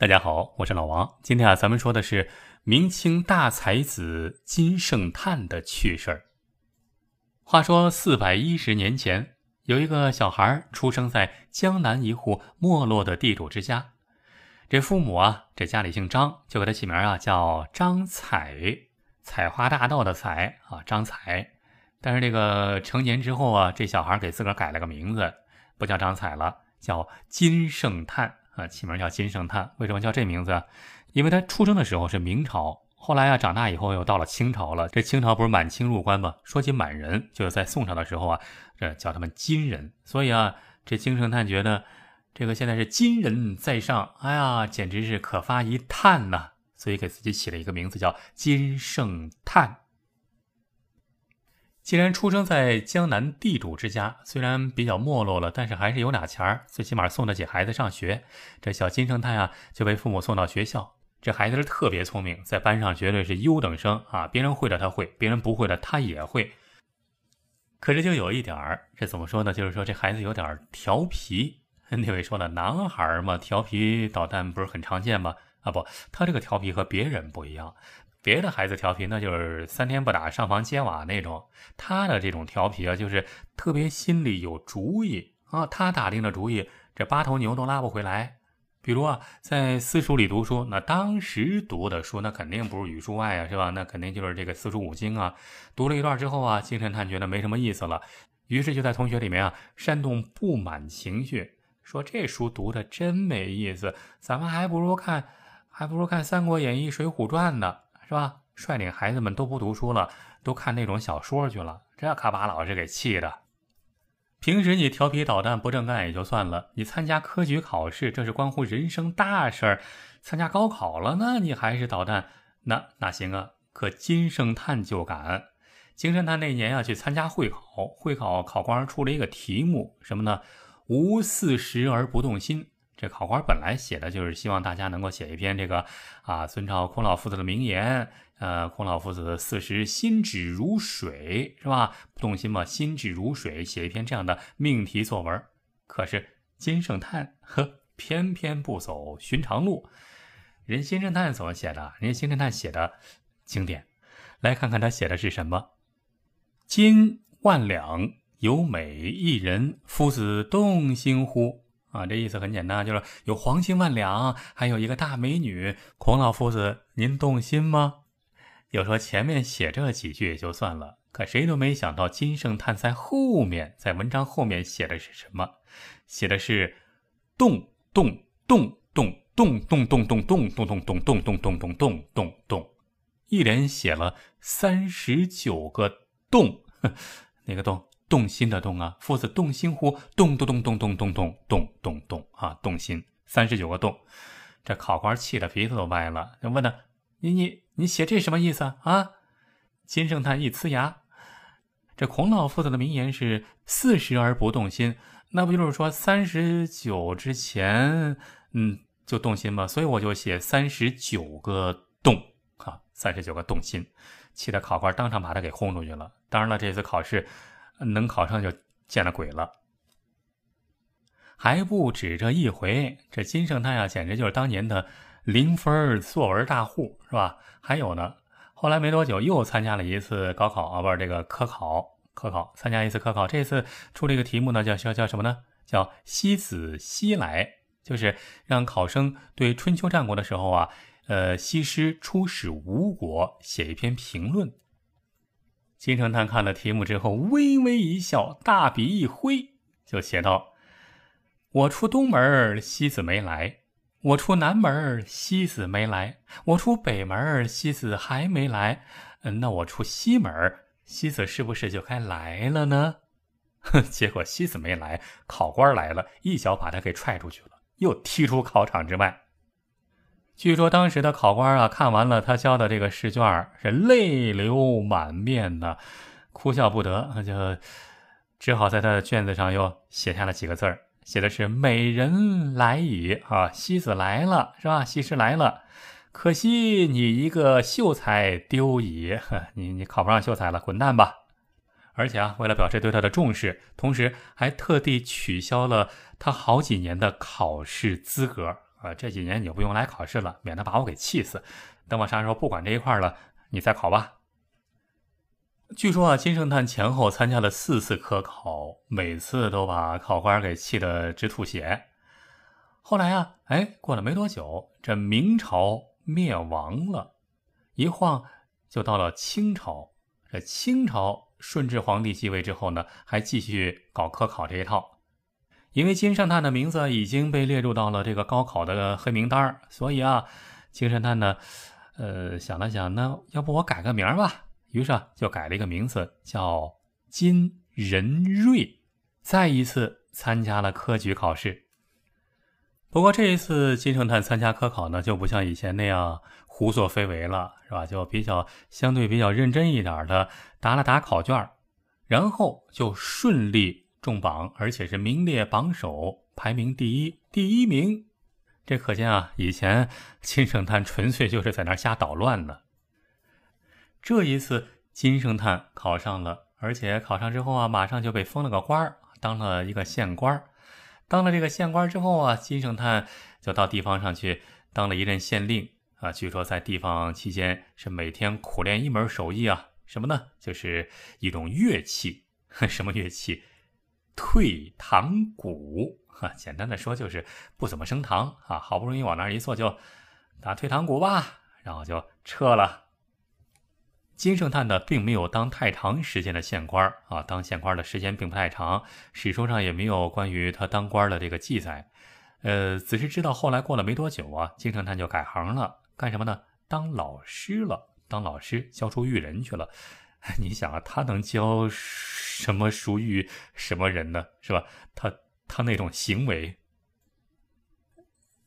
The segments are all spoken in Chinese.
大家好，我是老王。今天啊，咱们说的是明清大才子金圣叹的趣事儿。话说四百一十年前，有一个小孩出生在江南一户没落的地主之家。这父母啊，这家里姓张，就给他起名啊，叫张彩，采花大盗的采啊，张彩。但是这个成年之后啊，这小孩给自个儿改了个名字，不叫张彩了，叫金圣叹。啊，起名叫金圣叹，为什么叫这名字？因为他出生的时候是明朝，后来啊长大以后又到了清朝了。这清朝不是满清入关吗？说起满人，就是在宋朝的时候啊，这叫他们金人。所以啊，这金圣叹觉得这个现在是金人在上，哎呀，简直是可发一叹呐！所以给自己起了一个名字叫金圣叹。既然出生在江南地主之家，虽然比较没落了，但是还是有俩钱儿，最起码送得起孩子上学。这小金圣叹啊，就被父母送到学校。这孩子是特别聪明，在班上绝对是优等生啊！别人会的他会，别人不会的他也会。可是就有一点儿，这怎么说呢？就是说这孩子有点调皮。那位说了，男孩嘛，调皮捣蛋不是很常见吗？啊不，他这个调皮和别人不一样。别的孩子调皮，那就是三天不打上房揭瓦那种。他的这种调皮啊，就是特别心里有主意啊。他打定了主意，这八头牛都拉不回来。比如啊，在私塾里读书，那当时读的书，那肯定不是语数外啊，是吧？那肯定就是这个四书五经啊。读了一段之后啊，金圣叹觉得没什么意思了，于是就在同学里面啊煽动不满情绪，说这书读的真没意思，咱们还不如看，还不如看《三国演义》《水浒传》呢。是吧？率领孩子们都不读书了，都看那种小说去了，这可把老师给气的。平时你调皮捣蛋不正干也就算了，你参加科举考试，这是关乎人生大事儿。参加高考了，那你还是捣蛋，那哪行啊？可金圣叹就敢。金圣叹那年啊，去参加会考，会考考官出了一个题目，什么呢？无四时而不动心。这考官本来写的就是希望大家能够写一篇这个啊，遵照孔老夫子的名言，呃，孔老夫子四十心止如水，是吧？不动心嘛，心止如水，写一篇这样的命题作文。可是金圣叹呵，偏偏不走寻常路。人金圣叹怎么写的？人家金圣叹写的经典，来看看他写的是什么：金万两有美一人，夫子动心乎？啊，这意思很简单，就是有黄金万两，还有一个大美女，孔老夫子，您动心吗？有说前面写这几句也就算了，可谁都没想到金圣叹在后面，在文章后面写的是什么？写的是动动动动动动动动动动动动动动动动动动动，一连写了三十九个动，哪个动？动心的动啊，夫子动心乎？动动动动动动动动动动啊！动心，三十九个动，这考官气得鼻子都歪了，就问他：“你你你写这什么意思啊？”金圣叹一呲牙：“这孔老夫子的名言是四十而不动心，那不就是说三十九之前，嗯，就动心吗？所以我就写三十九个动啊，三十九个动心，气得考官当场把他给轰出去了。当然了，这次考试。”能考上就见了鬼了，还不止这一回。这金圣叹呀，简直就是当年的零分作文大户，是吧？还有呢，后来没多久又参加了一次高考啊，不是这个科考，科考参加一次科考。这次出了一个题目呢，叫叫叫什么呢？叫“西子西来”，就是让考生对春秋战国的时候啊，呃，西施出使吴国写一篇评论。金圣叹看了题目之后，微微一笑，大笔一挥，就写道：“我出东门，西子没来；我出南门，西子没来；我出北门，西子还没来。嗯，那我出西门，西子是不是就该来了呢？”哼，结果西子没来，考官来了，一脚把他给踹出去了，又踢出考场之外。据说当时的考官啊，看完了他交的这个试卷，是泪流满面的，哭笑不得，就只好在他的卷子上又写下了几个字儿，写的是“美人来矣”啊，西子来了是吧？西施来了，可惜你一个秀才丢矣，你你考不上秀才了，滚蛋吧！而且啊，为了表示对他的重视，同时还特地取消了他好几年的考试资格。啊，这几年你就不用来考试了，免得把我给气死。等我啥时候不管这一块了，你再考吧。据说啊，金圣叹前后参加了四次科考，每次都把考官给气得直吐血。后来啊，哎，过了没多久，这明朝灭亡了，一晃就到了清朝。这清朝顺治皇帝继位之后呢，还继续搞科考这一套。因为金圣叹的名字已经被列入到了这个高考的黑名单所以啊，金圣叹呢，呃，想了想，那要不我改个名吧？于是啊，就改了一个名字，叫金仁瑞，再一次参加了科举考试。不过这一次金圣叹参加科考呢，就不像以前那样胡作非为了，是吧？就比较相对比较认真一点的答了答考卷，然后就顺利。中榜，而且是名列榜首，排名第一，第一名。这可见啊，以前金圣叹纯粹就是在那瞎捣乱呢。这一次金圣叹考上了，而且考上之后啊，马上就被封了个官儿，当了一个县官。当了这个县官之后啊，金圣叹就到地方上去当了一任县令啊。据说在地方期间是每天苦练一门手艺啊，什么呢？就是一种乐器，什么乐器？退堂鼓，哈，简单的说就是不怎么升堂啊，好不容易往那儿一坐，就打退堂鼓吧，然后就撤了。金圣叹呢，并没有当太长时间的县官啊，当县官的时间并不太长，史书上也没有关于他当官的这个记载。呃，只是知道后来过了没多久啊，金圣叹就改行了，干什么呢？当老师了，当老师教书育人去了。你想啊，他能教什么书育什么人呢？是吧？他他那种行为，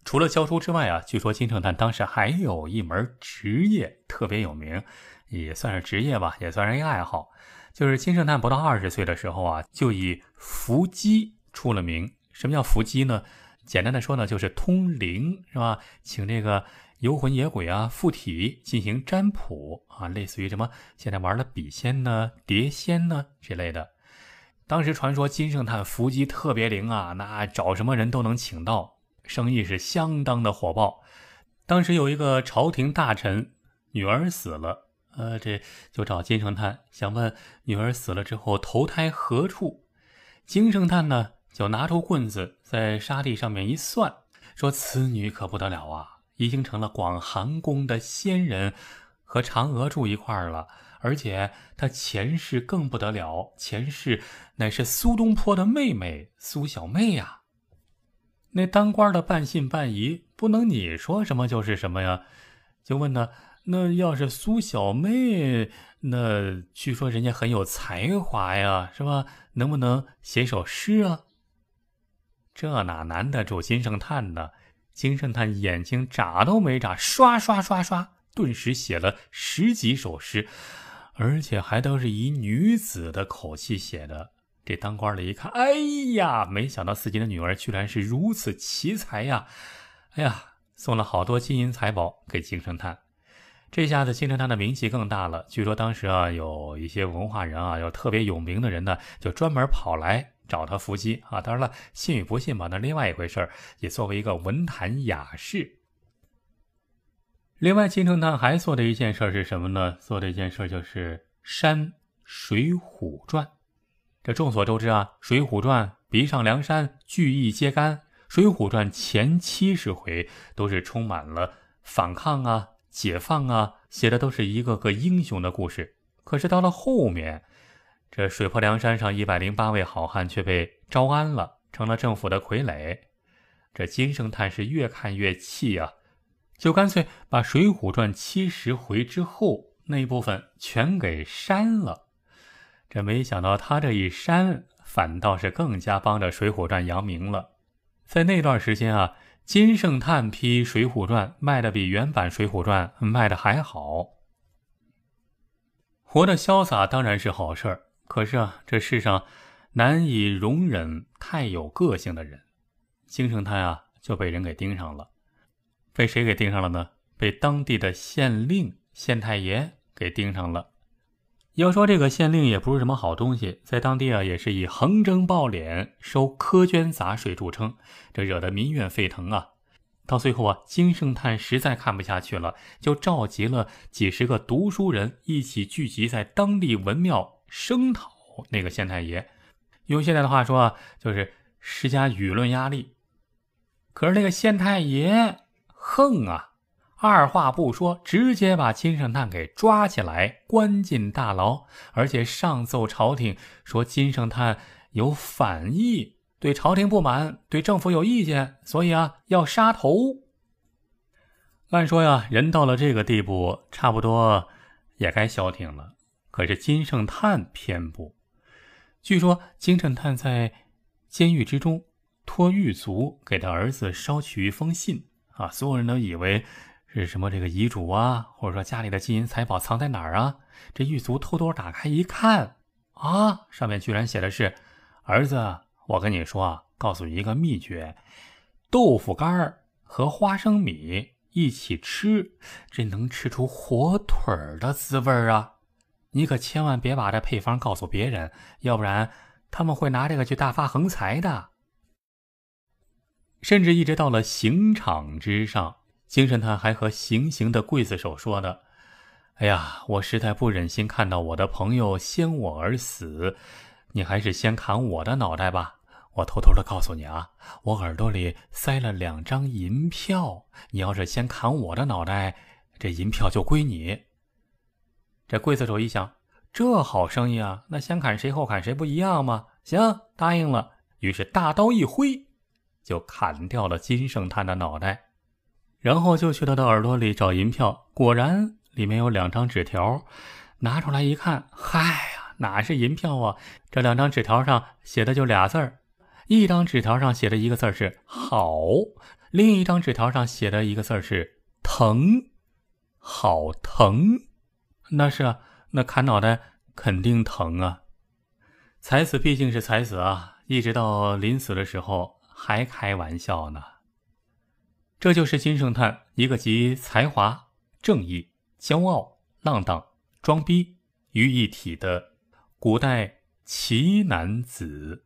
除了教书之外啊，据说金圣叹当时还有一门职业特别有名，也算是职业吧，也算是一个爱好。就是金圣叹不到二十岁的时候啊，就以伏击出了名。什么叫伏击呢？简单的说呢，就是通灵，是吧？请这个。游魂野鬼啊，附体进行占卜啊，类似于什么现在玩的笔仙呢、碟仙呢之类的。当时传说金圣叹伏击特别灵啊，那找什么人都能请到，生意是相当的火爆。当时有一个朝廷大臣女儿死了，呃，这就找金圣叹，想问女儿死了之后投胎何处。金圣叹呢，就拿出棍子在沙地上面一算，说此女可不得了啊。已经成了广寒宫的仙人，和嫦娥住一块儿了。而且他前世更不得了，前世乃是苏东坡的妹妹苏小妹呀。那当官的半信半疑，不能你说什么就是什么呀？就问他，那要是苏小妹，那据说人家很有才华呀，是吧？能不能写首诗啊？这哪难得住金圣叹呢？金圣叹眼睛眨都没眨，刷刷刷刷，顿时写了十几首诗，而且还都是以女子的口气写的。这当官的一看，哎呀，没想到自己的女儿居然是如此奇才呀！哎呀，送了好多金银财宝给金圣叹。这下子金圣叹的名气更大了。据说当时啊，有一些文化人啊，有特别有名的人呢，就专门跑来。找他伏击啊！当然了，信与不信吧，那另外一回事儿。也作为一个文坛雅士。另外，金圣叹还做的一件事是什么呢？做的一件事就是删《水浒传》。这众所周知啊，《水浒传》逼上梁山，聚义揭竿。《水浒传》前七十回都是充满了反抗啊、解放啊，写的都是一个个英雄的故事。可是到了后面，这水泊梁山上一百零八位好汉却被招安了，成了政府的傀儡。这金圣叹是越看越气呀，就干脆把《水浒传》七十回之后那一部分全给删了。这没想到他这一删，反倒是更加帮着《水浒传》扬名了。在那段时间啊，金圣叹批《水浒传》卖的比原版《水浒传》卖的还好。活得潇洒当然是好事儿。可是啊，这世上难以容忍太有个性的人。金圣叹啊，就被人给盯上了。被谁给盯上了呢？被当地的县令、县太爷给盯上了。要说这个县令也不是什么好东西，在当地啊，也是以横征暴敛、收苛捐杂税著称，这惹得民怨沸腾啊。到最后啊，金圣叹实在看不下去了，就召集了几十个读书人一起聚集在当地文庙声讨那个县太爷。用现在的话说啊，就是施加舆论压力。可是那个县太爷横啊，二话不说，直接把金圣叹给抓起来，关进大牢，而且上奏朝廷说金圣叹有反意。对朝廷不满，对政府有意见，所以啊要杀头。按说呀，人到了这个地步，差不多也该消停了。可是金圣叹偏不。据说金圣叹在监狱之中托狱卒给他儿子捎去一封信啊，所有人都以为是什么这个遗嘱啊，或者说家里的金银财宝藏在哪儿啊？这狱卒偷偷打开一看啊，上面居然写的是儿子。我跟你说啊，告诉你一个秘诀：豆腐干儿和花生米一起吃，这能吃出火腿儿的滋味儿啊！你可千万别把这配方告诉别人，要不然他们会拿这个去大发横财的。甚至一直到了刑场之上，精神探还和行刑的刽子手说的：“哎呀，我实在不忍心看到我的朋友先我而死，你还是先砍我的脑袋吧。”我偷偷的告诉你啊，我耳朵里塞了两张银票，你要是先砍我的脑袋，这银票就归你。这刽子手一想，这好生意啊，那先砍谁后砍谁不一样吗？行，答应了。于是大刀一挥，就砍掉了金圣叹的脑袋，然后就去他的耳朵里找银票，果然里面有两张纸条，拿出来一看，嗨呀，哪是银票啊？这两张纸条上写的就俩字儿。一张纸条上写的一个字是“好”，另一张纸条上写的一个字是“疼”，好疼。那是啊，那砍脑袋肯定疼啊。才死毕竟是才死啊，一直到临死的时候还开玩笑呢。这就是金圣叹，一个集才华、正义、骄傲、浪荡、装逼于一体的古代奇男子。